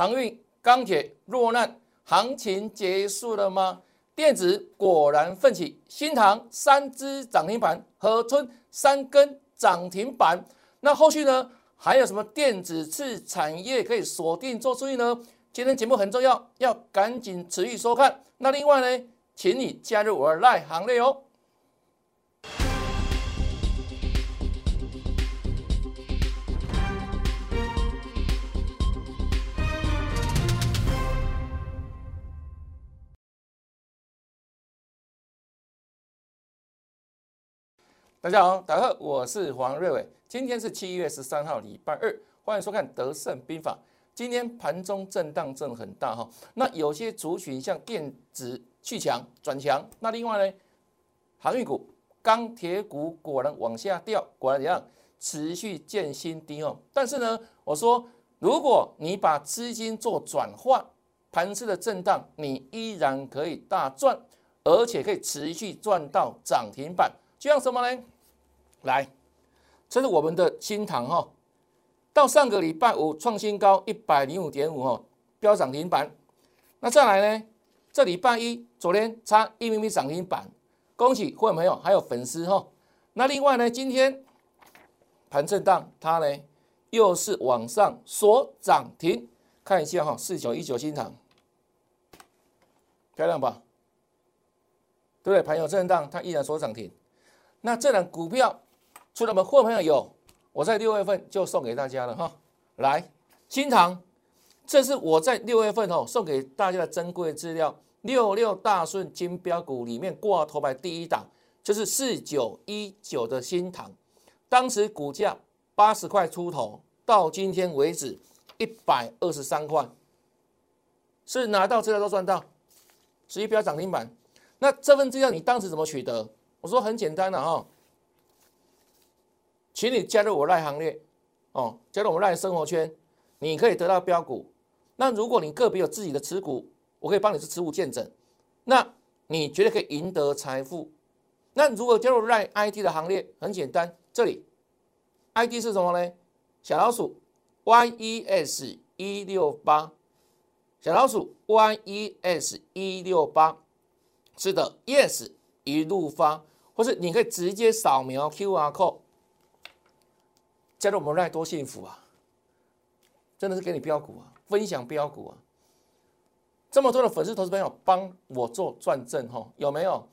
航运、钢铁落难，行情结束了吗？电子果然奋起，新塘三只涨停板，河春三根涨停板。那后续呢？还有什么电子次产业可以锁定做注意呢？今天节目很重要，要赶紧持续收看。那另外呢，请你加入我的赖行列哦。大家好，大家好，我是黄瑞伟。今天是七月十三号，礼拜二，欢迎收看《德胜兵法》。今天盘中震荡震很大哈，那有些族群像电子去强转强，那另外呢，航运股、钢铁股果然往下掉，果然怎样，持续见新低哦。但是呢，我说如果你把资金做转换，盘势的震荡，你依然可以大赚，而且可以持续赚到涨停板。就像什么呢？来，这是我们的新塘哈，到上个礼拜五创新高一百零五点五哈，飙涨停板。那再来呢？这礼拜一昨天差一米米涨停板，恭喜各位朋友还有粉丝哈。那另外呢，今天盘震荡，它呢又是往上锁涨停。看一下哈，四九一九新塘，漂亮吧？对不对？盘有震荡，它依然锁涨停。那这档股票，除了我们货朋友有，我在六月份就送给大家了哈。来，新塘，这是我在六月份哦送给大家的珍贵资料。六六大顺金标股里面挂头牌第一档，就是四九一九的新塘，当时股价八十块出头，到今天为止一百二十三块，是拿到资料都赚到，十一标涨停板。那这份资料你当时怎么取得？我说很简单的哈，请你加入我赖行列哦，加入我们赖生活圈，你可以得到标股。那如果你个别有自己的持股，我可以帮你是持股见证，那你绝对可以赢得财富。那如果加入赖 ID 的行列，很简单，这里 ID 是什么呢？小老鼠 YES 一六八，小老鼠 YES 一六八，是的，Yes 一路发。或是你可以直接扫描 QR code，加入我们赖多幸福啊！真的是给你标股啊，分享标股啊！这么多的粉丝投资朋友帮我做转正哈，有没有？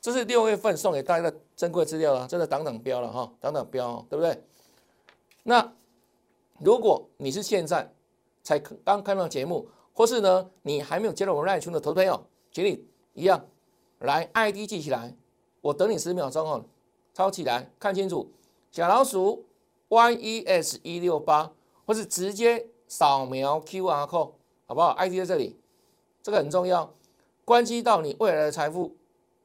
这是六月份送给大家的珍贵资料了，真的挡挡标了哈，挡挡标，对不对？那如果你是现在才刚看到节目，或是呢你还没有加入我们赖群的投资朋友，请你一样来 ID 记起来。我等你十秒钟哦，抄起来看清楚，小老鼠 Y E S 一六八，或是直接扫描 Q R code，好不好？I D 在这里，这个很重要，关系到你未来的财富。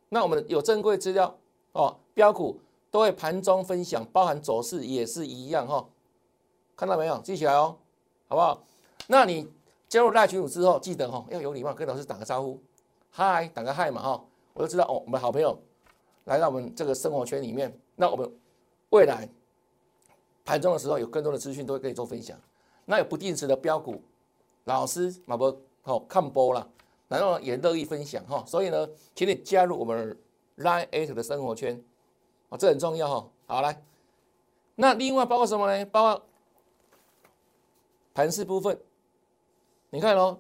那我们有珍贵资料哦，标股都会盘中分享，包含走势也是一样哈。看到没有？记起来哦，好不好？那你加入赖群组之后，记得哈要有礼貌，跟老师打个招呼，嗨，打个嗨嘛哈，我就知道哦，我们好朋友。来到我们这个生活圈里面，那我们未来盘中的时候有更多的资讯都会跟你做分享。那有不定时的标股，老师马博好看播了，然后也乐意分享哈。所以呢，请你加入我们 Line Eight 的生活圈啊，这很重要哈。好来，那另外包括什么呢？包括盘势部分，你看哦，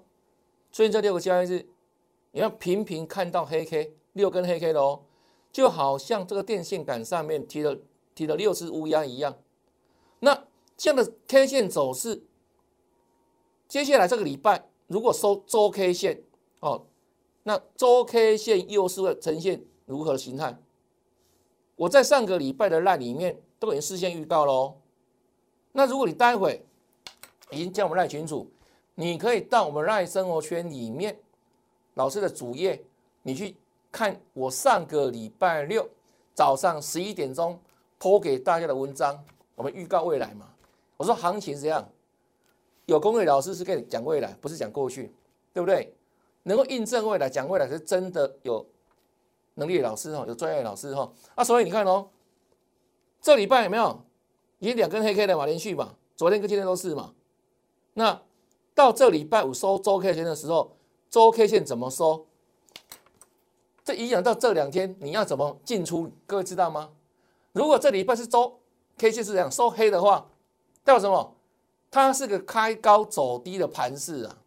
最近这六个交易日，你要频频看到黑 K 六根黑 K 的哦。就好像这个电线杆上面提了提了六只乌鸦一样，那这样的 K 线走势，接下来这个礼拜如果收周 K 线哦，那周 K 线又是会呈现如何的形态？我在上个礼拜的赖里面都已经事先预告喽。那如果你待会已经加我们赖群组，你可以到我们赖生活圈里面老师的主页，你去。看我上个礼拜六早上十一点钟播给大家的文章，我们预告未来嘛。我说行情是这样，有工位老师是跟你讲未来，不是讲过去，对不对？能够印证未来，讲未来是真的有能力的老师哈，有专业的老师哈。啊，所以你看哦，这礼拜有没有？已经两根黑 K 的嘛，连续嘛，昨天跟今天都是嘛。那到这礼拜五收周 K 线的时候，周 K 线怎么收？这影响到这两天你要怎么进出？各位知道吗？如果这礼拜是周 K 线是这样收黑的话，代表什么？它是个开高走低的盘势啊。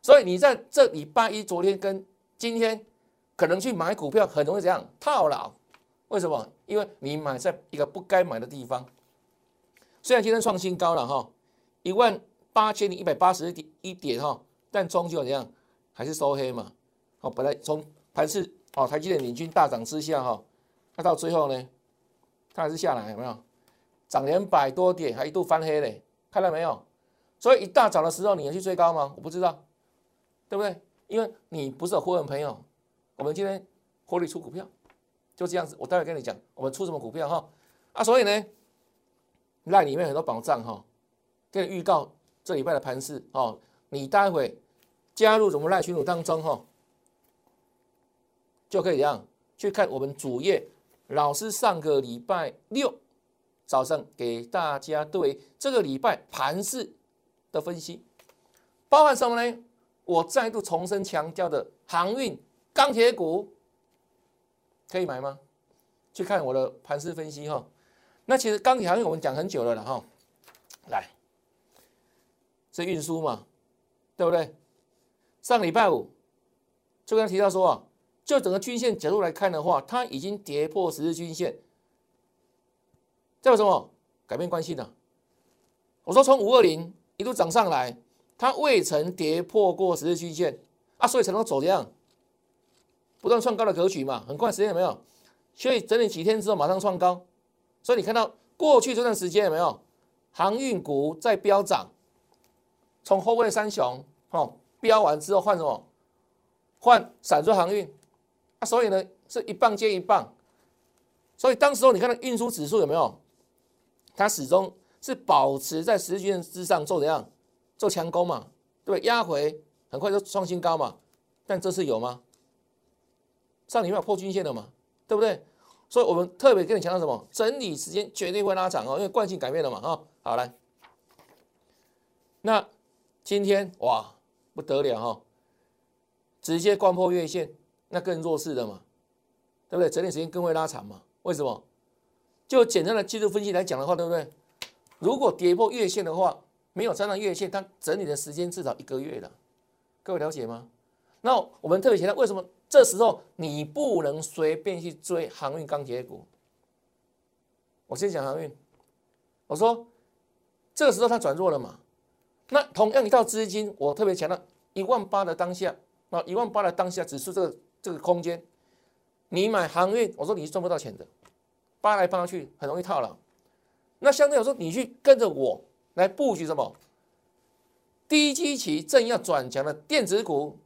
所以你在这礼拜一、昨天跟今天，可能去买股票很容易这样套牢。为什么？因为你买在一个不该买的地方。虽然今天创新高了哈，一万八千零一百八十点一点哈，但终究怎样，还是收黑嘛。好，本来从盘势哦，台积电领军大涨之下哈，那到最后呢，它还是下来，有没有？涨两百多点，还一度翻黑嘞，看到没有？所以一大早的时候，你要去追高吗？我不知道。对不对？因为你不是有会员朋友，我们今天获利出股票，就这样子。我待会跟你讲，我们出什么股票哈啊？所以呢，赖里面很多保障哈，跟你预告这礼拜的盘势哦。你待会加入我们赖群组当中哈，就可以这样去看我们主页。老师上个礼拜六早上给大家对这个礼拜盘势的分析，包含什么呢？我再度重申强调的航运、钢铁股可以买吗？去看我的盘势分析哈。那其实钢铁航运我们讲很久了了哈。来，是运输嘛，对不对？上礼拜五就刚提到说啊，就整个均线角度来看的话，它已经跌破十日均线，代表什么？改变关系呢。我说从五二零一路涨上来。它未曾跌破过十日均线啊，所以才能走这样不断创高的格局嘛。很快时间有没有？所以整理几天之后马上创高。所以你看到过去这段时间有没有航运股在飙涨？从后位三雄哦飙完之后换什么？换散装航运啊。所以呢是一棒接一棒。所以当时候你看到运输指数有没有？它始终是保持在十均线之上做怎样？做强攻嘛，对不对？压回很快就创新高嘛，但这次有吗？上礼拜破均线了嘛，对不对？所以我们特别跟你强调什么？整理时间绝对会拉长哦，因为惯性改变了嘛，啊，好来，那今天哇不得了哈，直接贯破月线，那更弱势的嘛，对不对？整理时间更会拉长嘛？为什么？就简单的技术分析来讲的话，对不对？如果跌破月线的话，没有站上月线，它整理的时间至少一个月了，各位了解吗？那我们特别强调，为什么这时候你不能随便去追航运钢铁股？我先讲航运，我说这个时候它转弱了嘛？那同样一套资金，我特别强调一万八的当下，那一万八的当下，只是这个这个空间，你买航运，我说你是赚不到钱的，扒来扒去很容易套牢。那相对来说，你去跟着我。来布局什么？低基期正要转强的电子股，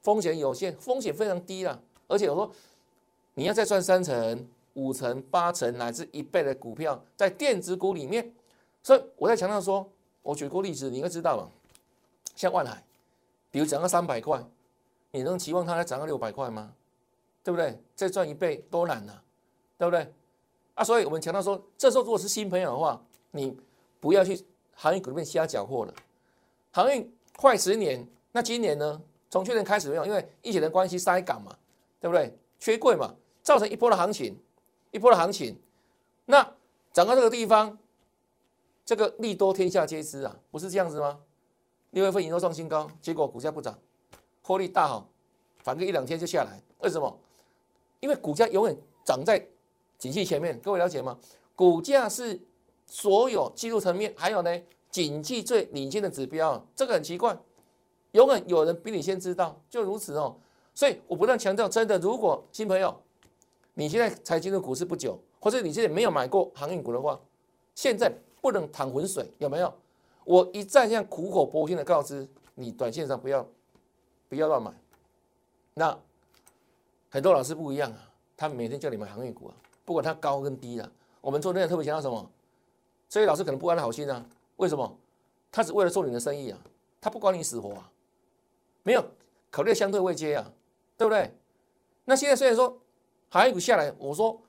风险有限，风险非常低了。而且我说，你要再赚三成、五成、八成乃至一倍的股票，在电子股里面，所以我在强调说，我举过例子，你应该知道嘛。像万海，比如涨到三百块，你能期望它来涨到六百块吗？对不对？再赚一倍多难呐，对不对？啊，所以我们强调说，这时候如果是新朋友的话，你。不要去航运股里面瞎搅和了。航运快十年，那今年呢？从去年开始没有，因为疫情的关系塞港嘛，对不对？缺柜嘛，造成一波的行情，一波的行情。那涨到这个地方，这个利多天下皆知啊，不是这样子吗？六月份营收创新高，结果股价不涨，获利大好，反个一两天就下来。为什么？因为股价永远涨在景气前面，各位了解吗？股价是。所有技术层面，还有呢，景气最领先的指标，这个很奇怪，永远有人比你先知道，就如此哦。所以我不断强调，真的，如果新朋友你现在才进入股市不久，或者你现在没有买过航运股的话，现在不能淌浑水，有没有？我一再这样苦口婆心的告知你，短线上不要不要乱买。那很多老师不一样啊，他每天叫你买航运股啊，不管它高跟低啊，我们做那个特别强调什么？这些老师可能不安好心啊？为什么？他只为了做你的生意啊，他不管你死活啊，没有考虑相对位阶啊，对不对？那现在虽然说航运股下来，我说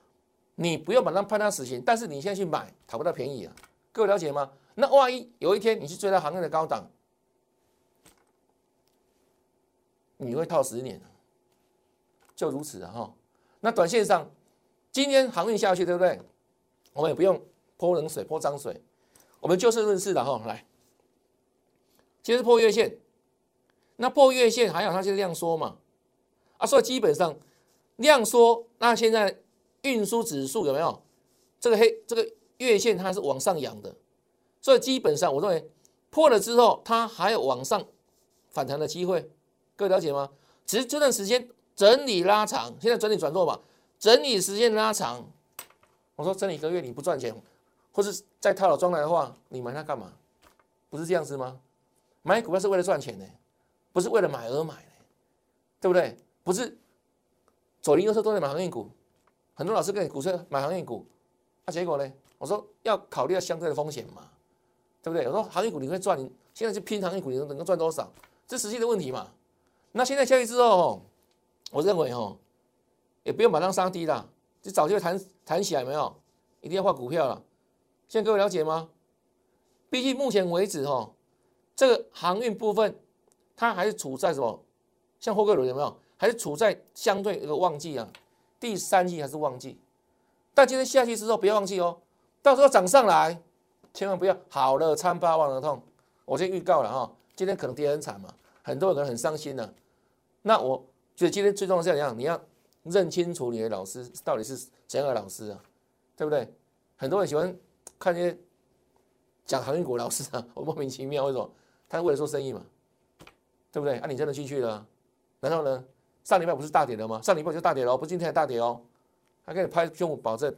你不要把它判他死刑，但是你现在去买讨不到便宜啊，各位了解吗？那万一有一天你去追到行业的高档，你会套十年，就如此啊哈。那短线上，今天航运下去，对不对？我们也不用泼冷水、泼脏水，我们就事论事的哈。来，先是破月线，那破月线还好，它就是量缩嘛。啊，所以基本上量缩，那现在运输指数有没有这个黑这个月线它是往上扬的，所以基本上我认为破了之后，它还有往上反弹的机会。各位了解吗？只是这段时间整理拉长，现在整理转弱吧，整理时间拉长。我说整理一个月你不赚钱，或是在套牢状态的话，你买它干嘛？不是这样子吗？买股票是为了赚钱的，不是为了买而买的，对不对？不是左邻右舍都在买航运股，很多老师跟你鼓吹买航运股，那结果呢？我说要考虑到相对的风险嘛，对不对？我说行业股你会赚，现在去拼航运股你能能够赚多少？这实际的问题嘛。那现在交易之后，我认为哦，也不用马上杀低了。就早就弹弹起来没有？一定要换股票了。现在各位了解吗？毕竟目前为止哈，这个航运部分它还是处在什么？像货柜轮有没有？还是处在相对一个旺季啊？第三季还是旺季？但今天下去之后不要忘记哦，到时候涨上来，千万不要好了参八忘了痛。我先预告了哈，今天可能跌很惨嘛，很多人可能很伤心呢。那我觉得今天最重要是怎样？你要。认清楚你的老师到底是怎样的老师啊，对不对？很多人喜欢看那些讲航运股老师啊，我 莫名其妙为什么？他是为了做生意嘛，对不对？啊，你真的进去了，然后呢？上礼拜不是大跌了吗？上礼拜就大跌了，不今天还大跌哦。他给你拍胸脯保证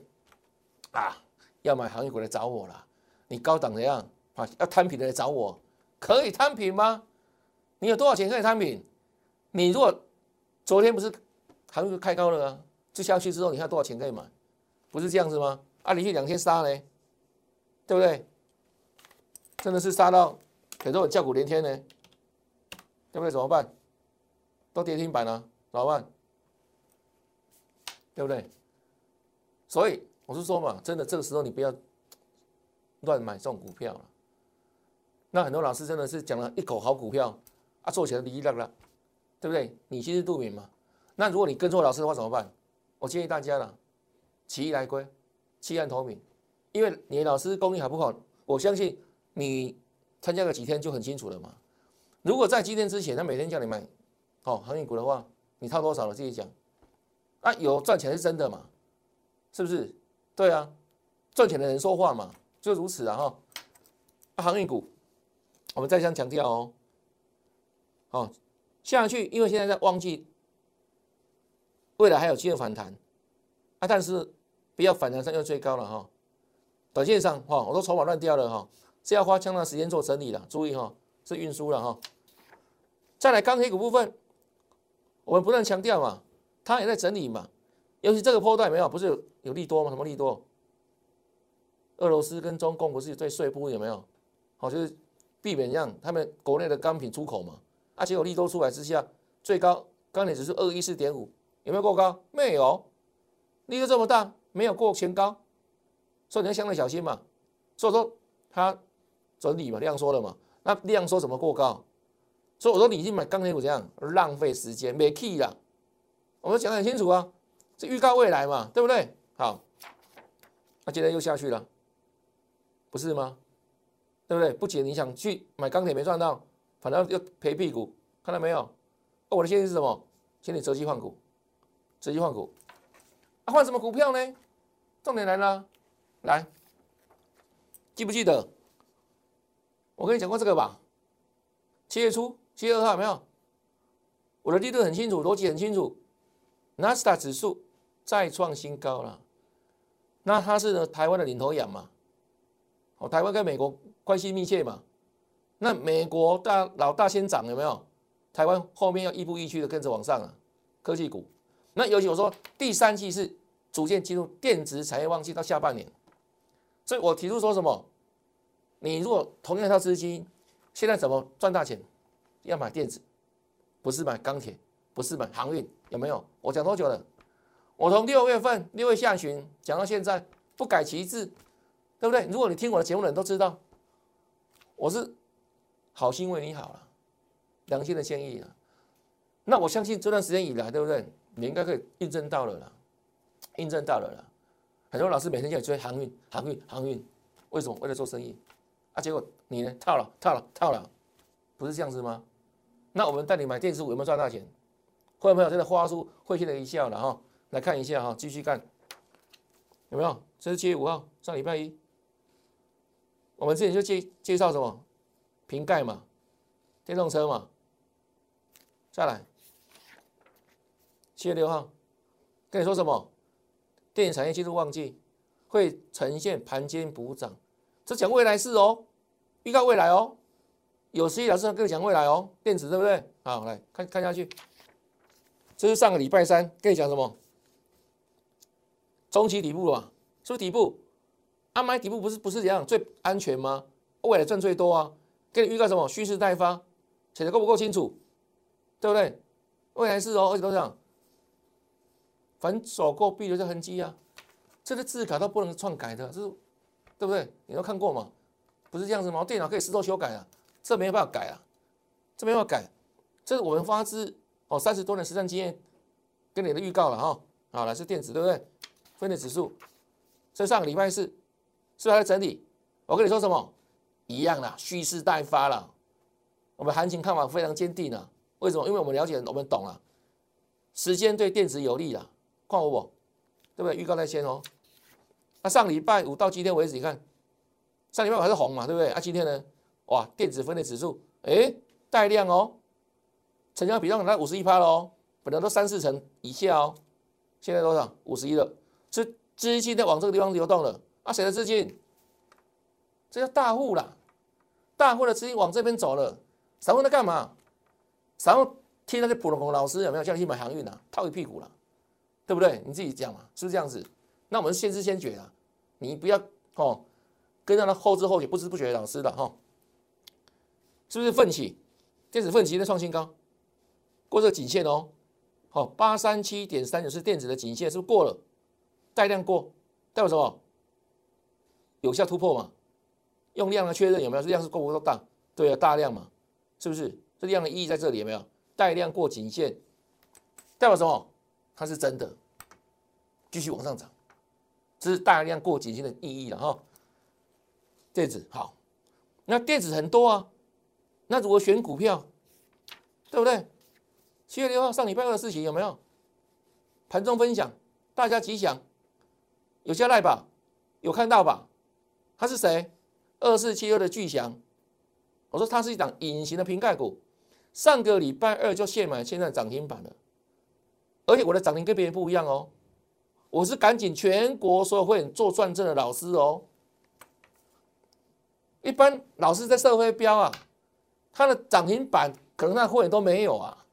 啊，要买航运股来找我了。你高档的样啊？要摊平的来找我，可以摊平吗？你有多少钱可以摊平？你如果昨天不是？航运开高了啊，就下去之后，你看多少钱可以买？不是这样子吗？啊，连续两天杀嘞，对不对？真的是杀到很多人叫苦连天呢，对不对？怎么办？都跌停板了，怎么办？对不对？所以我是说嘛，真的这个时候你不要乱买这种股票了。那很多老师真的是讲了一口好股票啊，做起来哩哩啦啦，对不对？你心知肚明嘛。那如果你跟错老师的话怎么办？我建议大家了，起义来归，弃暗投明，因为你老师功力好不好？我相信你参加个几天就很清楚了嘛。如果在今天之前他每天叫你买哦航运股的话，你套多少了自己讲。啊，有赚钱是真的嘛？是不是？对啊，赚钱的人说话嘛，就如此啊哈。航运股，我们再三强调哦，好下去，因为现在在旺季。未来还有机会反弹啊，但是不要反弹上又最高了哈。短线上哈，我都筹码乱掉了哈，是要花相当时间做整理的。注意哈，是运输了哈。再来钢铁股部分，我们不断强调嘛，它也在整理嘛。尤其这个波段没有，不是有利多吗？什么利多？俄罗斯跟中共不是在税部有没有？好，就是避免让他们国内的钢品出口嘛。而且有利多出来之下，最高钢铁指数二一四点五。有没有过高？没有，力度这么大，没有过前高，所以你要相对小心嘛。所以说它整理嘛，量缩了嘛，那量缩怎么过高？所以我说你已经买钢铁股这样浪费时间，没 key 了。我们讲得很清楚啊，这预告未来嘛，对不对？好，那今天又下去了，不是吗？对不对？不仅你想去买钢铁没赚到，反而又赔屁股，看到没有？我的建议是什么？请你择机换股。直接换股，啊，换什么股票呢？重点来了，来，记不记得？我跟你讲过这个吧？七月初，七月二号有没有？我的力度很清楚，逻辑很清楚。纳斯达指数再创新高了，那它是台湾的领头羊嘛？哦，台湾跟美国关系密切嘛？那美国大老大先涨有没有？台湾后面要亦步亦趋的跟着往上啊，科技股。那尤其我说第三季是逐渐进入电子产业旺季，到下半年，所以我提出说什么？你如果同样一套资金，现在怎么赚大钱？要买电子，不是买钢铁，不是买航运，有没有？我讲多久了？我从六月份六月下旬讲到现在，不改其志，对不对？如果你听我的节目的人都知道，我是好心为你好了，良心的建议啊。那我相信这段时间以来，对不对？你应该可以印证到了啦，印证到了啦。很多老师每天叫你追航运，航运，航运，为什么？为了做生意啊？结果你呢？套了，套了，套了，不是这样子吗？那我们带你买电子股有没有赚大钱？会没有？真的花出会心的一笑了哈。来看一下哈，继续干，有没有？这是七月五号，上礼拜一，我们之前就介介绍什么？瓶盖嘛，电动车嘛。再来，七月六号，跟你说什么？电影产业进入旺季，会呈现盘间补涨，这讲未来事哦，预告未来哦。有实力老师跟你讲未来哦，电子对不对？好，来看看下去。这是上个礼拜三跟你讲什么？中期底部嘛，是不是底部？啊，买底部不是不是怎样最安全吗？未来赚最多啊！跟你预告什么？蓄势待发，写的够不够清楚？对不对？未来是哦，而且都这样，反走过必留下痕迹啊！这个字卡都不能篡改的，这是对不对？你都看过吗？不是这样子吗？电脑可以石头修改啊，这没有办法改啊，这没办法改。这是我们发自哦三十多年实战经验跟你的预告了哈。好，来是电子对不对？分类指数，这上个礼拜四是不是还在整理？我跟你说什么？一样的，蓄势待发了。我们行情看法非常坚定啊。为什么？因为我们了解，我们懂了，时间对电子有利了，看我不？对不对？预告在先哦。那上礼拜五到今天为止，你看，上礼拜五还是红嘛，对不对？啊，今天呢？哇，电子分类指数，哎，带量哦，成交比重在五十一趴喽，本来都三四成以下哦，现在多少？五十一了，是资金在往这个地方流动了。啊，谁的资金？这叫大户啦，大户的资金往这边走了，散户在干嘛？散户听那些普通老师有没有叫你去买航运啊，套一屁股了，对不对？你自己讲嘛，是不是这样子？那我们先知先觉啊，你不要哦，跟上他后知后觉、不知不觉的老师的哈，是不是奋起？电子奋起的创新高，过这个颈线哦，好，八三七点三九是电子的颈线，是不是过了？带量过，代表什么？有效突破嘛？用量来确认有没有？量是够不够大？对啊，大量嘛，是不是？这量的意义在这里有没有？带量过颈线，代表什么？它是真的，继续往上涨，这是大量过颈线的意义了哈。电子好，那电子很多啊，那如果选股票，对不对？七月六号上礼拜二的事情有没有？盘中分享，大家吉祥，有下来吧？有看到吧？他是谁？二四七二的巨祥，我说它是一档隐形的瓶盖股。上个礼拜二就现买，现在涨停板了，而且我的涨停跟别人不一样哦，我是赶紧全国所有会员做转正的老师哦。一般老师在社会标啊，他的涨停板可能那会员都没有啊，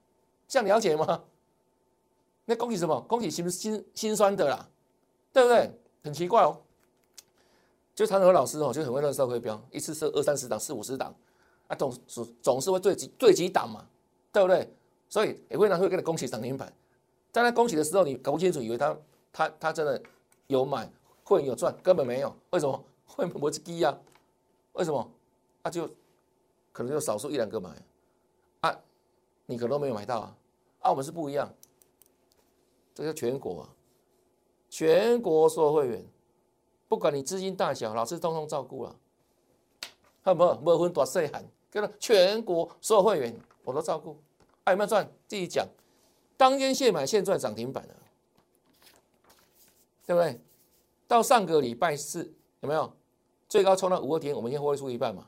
这样了解吗？那恭喜什么？恭喜心心心酸的啦，对不对？很奇怪哦，就常常老师哦，就很会认社会标，一次设二三十档、四五十档。啊，总总总是会对几对几档嘛，对不对？所以也会拿会跟你恭喜涨停板，在他恭喜的时候，你搞不清楚，以为他他他真的有买，会有赚，根本没有。为什么？会不是低啊？为什么？他就可能就少数一两个买啊，你可能都没有买到啊。啊，我们是不一样，这个全国啊，全国所有会员，不管你资金大小，老师通通照顾了。有没有没分大细汉，叫做全国所有会员我都照顾。爱有没有赚？自己讲。当天现买现赚涨停板了，对不对？到上个礼拜四有没有最高冲到五个点？我们先获利出一半嘛，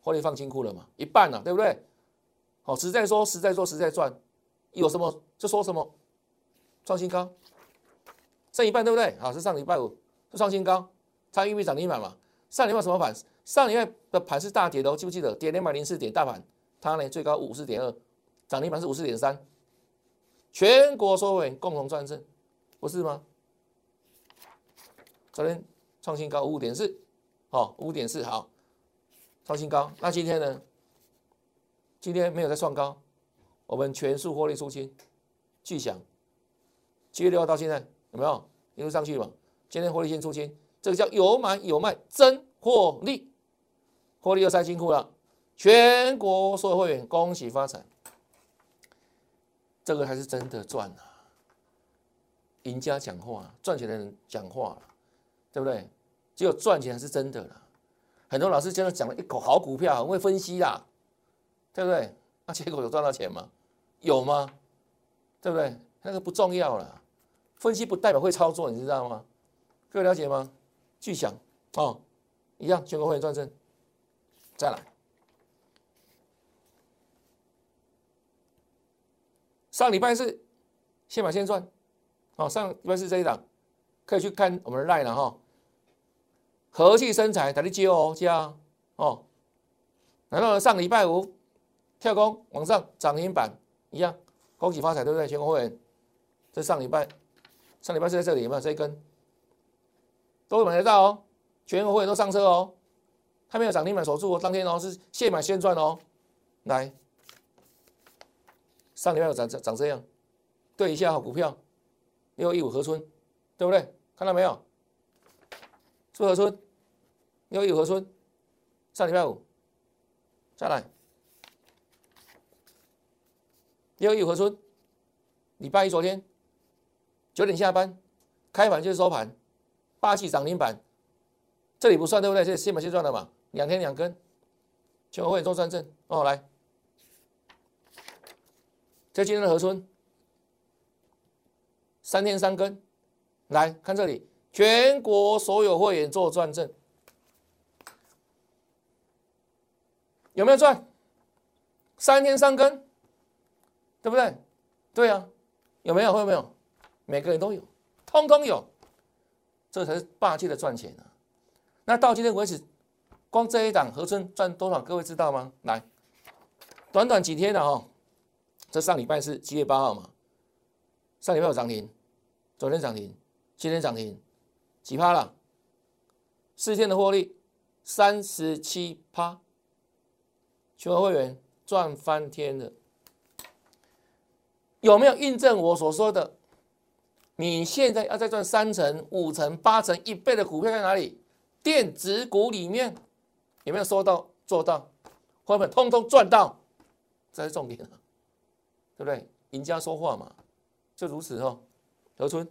获利放金库了嘛，一半了，对不对？好，实在说，实在说，实在赚，有什么就说什么，创新高，剩一半，对不对？好，是上礼拜五是创新高，差一笔涨停板嘛。上礼拜什么盘？上礼拜的盘是大跌的哦，记不记得？跌两百零四点，大盘它呢最高五四点二，涨停板是五四点三，全国所有人共同战胜，不是吗？昨天创新高五点四，哦，五点四好，创新高。那今天呢？今天没有再创高，我们全数获利出清，巨响，七月六号到现在有没有一路上去嘛？今天获利先出清，这个叫有买有卖真获利。获利又塞金库了，全国所有会员恭喜发财。这个才是真的赚啊！赢家讲话，赚钱的人讲话，对不对？只有赚钱是真的了。很多老师真的讲了一口好股票，很会分析啦，对不对？那结果有赚到钱吗？有吗？对不对？那个不重要了，分析不代表会操作，你知道吗？各位了解吗？巨响哦，一样全国会员转正，再来。上礼拜是先买先赚，哦，上礼拜是这一档，可以去看我们的 line 了哈。和气生财，打你接哦，加哦。然后上礼拜五跳空往上涨停板，一样，恭喜发财，对不对？全国会员，这上礼拜，上礼拜是在这里有没有这一根？都会买得到哦，全国会员都上车哦，还没有涨停板守住哦，当天哦是现买现赚哦，来。上礼拜有涨涨涨这样，对一下好股票，六一五合春，对不对？看到没有？是合春，六一五合春，上礼拜五，再来，六一五合春，礼拜一昨天九点下班，开盘就是收盘，霸气涨停板，这里不算对不对？这先买先赚的嘛，两天两根，全会做转正哦，来。在今天的合春，三天三更，来看这里，全国所有会员做转正，有没有赚？三天三更，对不对？对啊，有没有？会有没有？每个人都有，通通有，这才是霸气的赚钱啊！那到今天为止，光这一档合村赚多少？各位知道吗？来，短短几天的哈。这上礼拜是七月八号嘛？上礼拜有涨停，昨天涨停，今天涨停，几趴了？四天的获利三十七趴，全国会员赚翻天了。有没有印证我所说的？你现在要再赚三成、五成、八成、一倍的股票在哪里？电子股里面有没有说到做到？会不会通通赚到？这是重点！对不对？赢家说话嘛，就如此哦。何春，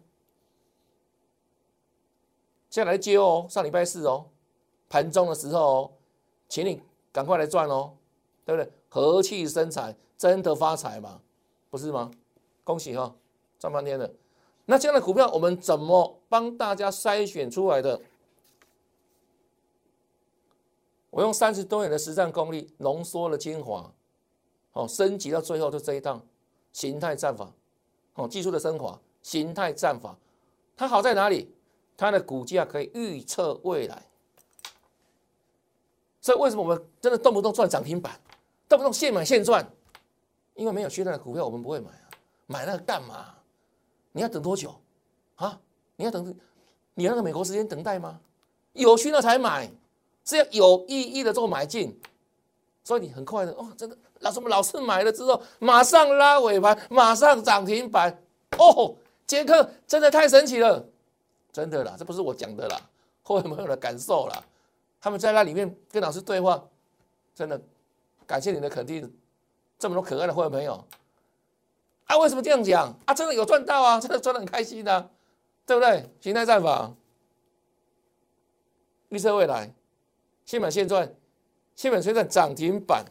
接下来接哦，上礼拜四哦，盘中的时候哦，请你赶快来赚哦，对不对？和气生财，真的发财嘛，不是吗？恭喜哈，赚半天了。那这样的股票，我们怎么帮大家筛选出来的？我用三十多年的实战功力浓缩了精华，哦，升级到最后就这一档。形态战法，哦，技术的升华，形态战法，它好在哪里？它的股价可以预测未来，所以为什么我们真的动不动赚涨停板，动不动现买现赚？因为没有缺蛋的股票，我们不会买啊，买那个干嘛？你要等多久啊？你要等，你那个美国时间等待吗？有需要才买，是要有意义的做买进。所以你很快的哦，真的，老师我们老师买了之后，马上拉尾盘，马上涨停板哦，杰克真的太神奇了，真的啦，这不是我讲的啦，会员朋友的感受啦，他们在那里面跟老师对话，真的感谢你的肯定，这么多可爱的会员朋友，啊，为什么这样讲啊？真的有赚到啊，真的赚的很开心的，对不对？形态战法，预测未来，现买现赚。基本虽然涨停板，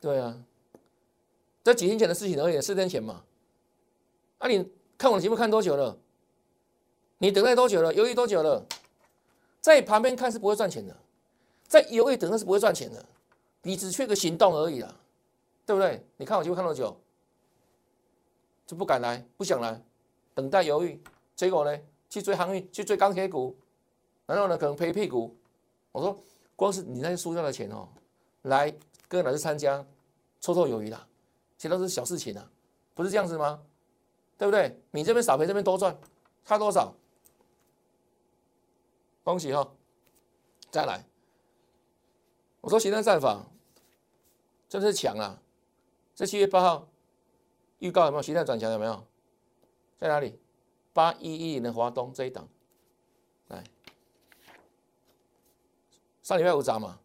对啊，这几天前的事情而已，四天前嘛。啊，你看我的节目看多久了？你等待多久了？犹豫多久了？在旁边看是不会赚钱的，在犹豫等待是不会赚钱的，你只缺个行动而已啦，对不对？你看我节目看多久？就不敢来，不想来，等待犹豫，结果呢？去追航运，去追钢铁股。然后呢，可能赔屁股。我说，光是你那些输掉的钱哦，来跟老师参加，绰绰有余啦。其实都是小事情啊，不是这样子吗？对不对？你这边少赔，这边多赚，差多少？恭喜哈！再来，我说形态战法真的是强啊！这七月八号预告有没有形态转强？有没有？在哪里？八一一零的华东这一档，来。上礼拜五涨嘛，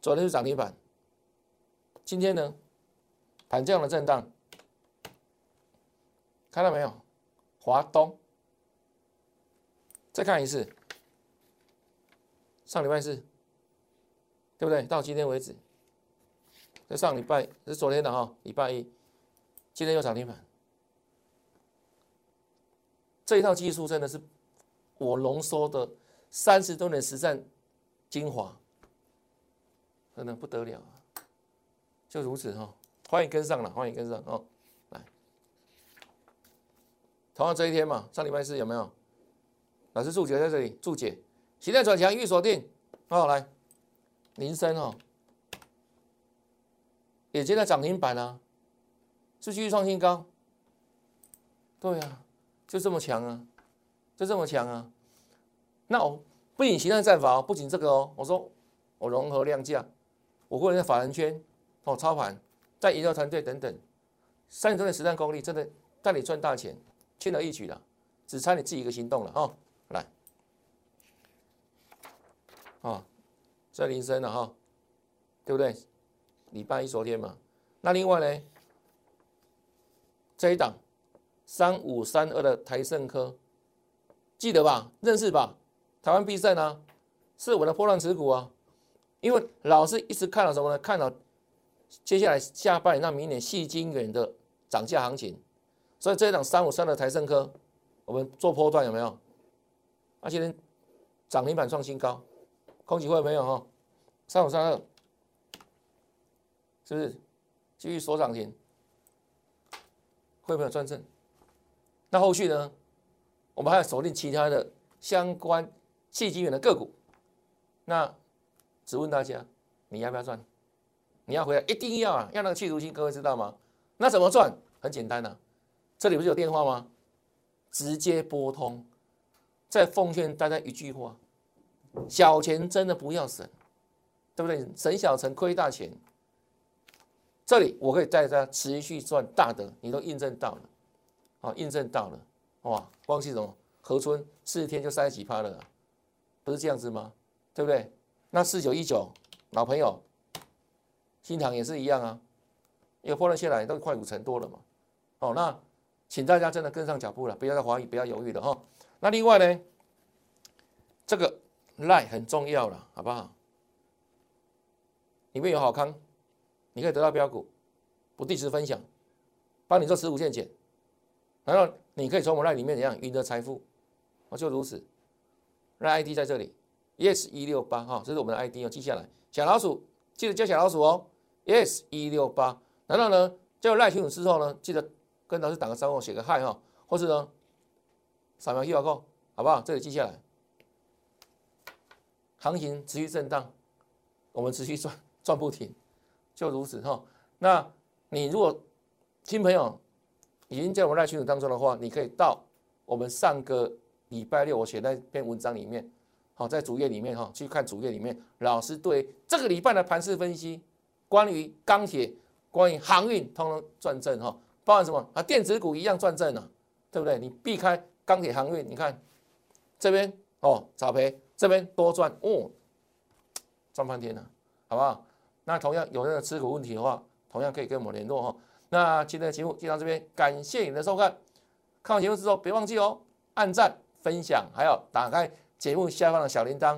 昨天是涨停板，今天呢盘这样的震荡，看到没有？华东，再看一次，上礼拜四，对不对？到今天为止，在上礼拜是昨天的哈，礼拜一，今天又涨停板。这一套技术真的是我浓缩的三十多年实战精华，真的不得了啊！就如此哈，欢迎跟上了，欢迎跟上哦。来，同样这一天嘛，上礼拜四有没有？老师注解在这里注解，形态转强预锁定哦。来，铃声哦，也接在涨停板啊，是继续创新高。对啊。就这么强啊，就这么强啊！那我不仅形态战法，不仅这个哦，我说我融合量价，我个人在法人圈哦操盘，在营销团队等等，三十多年实战功力，真的带你赚大钱，轻而易举的，只差你自己一个行动了哦。来，哦，这铃声了哈，对不对？礼拜一昨天嘛，那另外呢，这一档。三五三二的台盛科，记得吧？认识吧？台湾必胜啊，是我的破浪持股啊。因为老师一直看到什么呢？看到接下来下半年到明年细晶圆的涨价行情，所以这一档三五三的台盛科，我们做波段有没有？而且涨停板创新高，空气会没有哈？三五三二，是不是继续锁涨停？会不会有转正？那后续呢？我们还要锁定其他的相关细晶圆的个股。那只问大家，你要不要赚？你要回来，一定要啊！要那个企图心，各位知道吗？那怎么赚？很简单呐，这里不是有电话吗？直接拨通。再奉劝大家一句话：小钱真的不要省，对不对？省小钱亏大钱。这里我可以带大家持续赚大的，你都印证到了。啊，印证到了，哇！光系统合村四十天就三十几趴了，不是这样子吗？对不对？那四九一九老朋友，新塘也是一样啊，因为破了下来都快五成多了嘛。哦，那请大家真的跟上脚步了，不要再怀疑，不要犹豫了哈。那另外呢，这个赖很重要了，好不好？里面有好康，你可以得到标股，不定时分享，帮你做十五线减。然后你可以从我赖里面怎样赢得财富？我就如此。那 ID 在这里，yes 一六八哈，这是我们的 ID 哦，记下来。小老鼠记得叫小老鼠哦，yes 一六八。然后呢，叫赖群主之后呢，记得跟老师打个招呼，写个 Hi 哈，或是呢扫描 QR code，好不好？这里记下来。行情持续震荡，我们持续赚赚不停，就如此哈。那你如果听朋友。已经在我们赖群组当中的话，你可以到我们上个礼拜六我写那篇文章里面，好，在主页里面哈，去看主页里面老师对这个礼拜的盘势分析，关于钢铁、关于航运，通通转正哈，包含什么啊？电子股一样转正啊，对不对？你避开钢铁、航运，你看这边哦，早赔，这边多赚哦，赚翻天了，好不好？那同样有那个持股问题的话，同样可以跟我们联络哈。那今天的节目就到这边，感谢你的收看。看完节目之后，别忘记哦，按赞、分享，还要打开节目下方的小铃铛，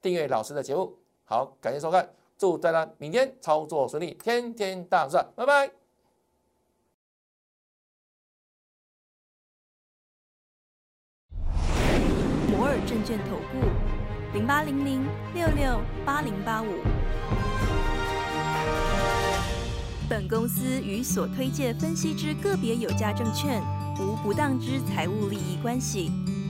订阅老师的节目。好，感谢收看，祝大家明天操作顺利，天天大赚，拜拜。摩尔证券投顾，零八零零六六八零八五。本公司与所推介分析之个别有价证券无不当之财务利益关系。